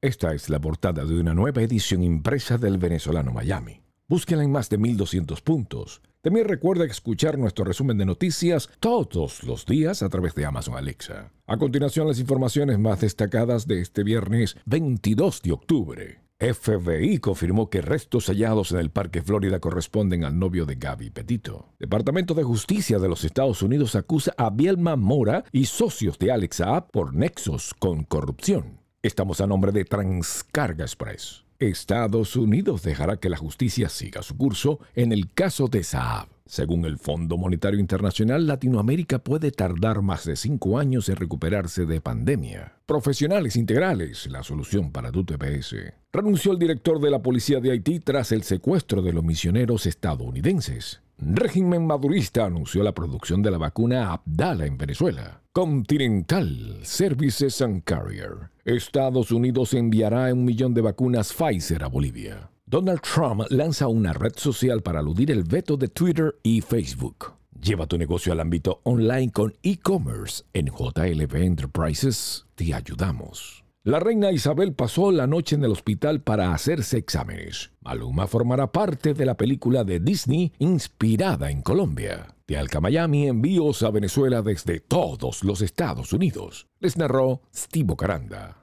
Esta es la portada de una nueva edición impresa del venezolano Miami. Búsquela en más de 1200 puntos. También recuerda escuchar nuestro resumen de noticias todos los días a través de Amazon Alexa. A continuación, las informaciones más destacadas de este viernes 22 de octubre. FBI confirmó que restos hallados en el Parque Florida corresponden al novio de Gaby Petito. Departamento de Justicia de los Estados Unidos acusa a Bielma Mora y socios de Alex Saab por nexos con corrupción. Estamos a nombre de Transcarga Express. Estados Unidos dejará que la justicia siga su curso en el caso de Saab. Según el Fondo Monetario Internacional, Latinoamérica puede tardar más de cinco años en recuperarse de pandemia. Profesionales integrales, la solución para tu TPS. Renunció el director de la policía de Haití tras el secuestro de los misioneros estadounidenses. Régimen madurista anunció la producción de la vacuna Abdala en Venezuela. Continental Services and Carrier. Estados Unidos enviará un millón de vacunas Pfizer a Bolivia. Donald Trump lanza una red social para aludir el veto de Twitter y Facebook. Lleva tu negocio al ámbito online con e-commerce. En JLB Enterprises te ayudamos. La reina Isabel pasó la noche en el hospital para hacerse exámenes. Maluma formará parte de la película de Disney inspirada en Colombia. De Alca Miami envíos a Venezuela desde todos los Estados Unidos. Les narró Steve Caranda.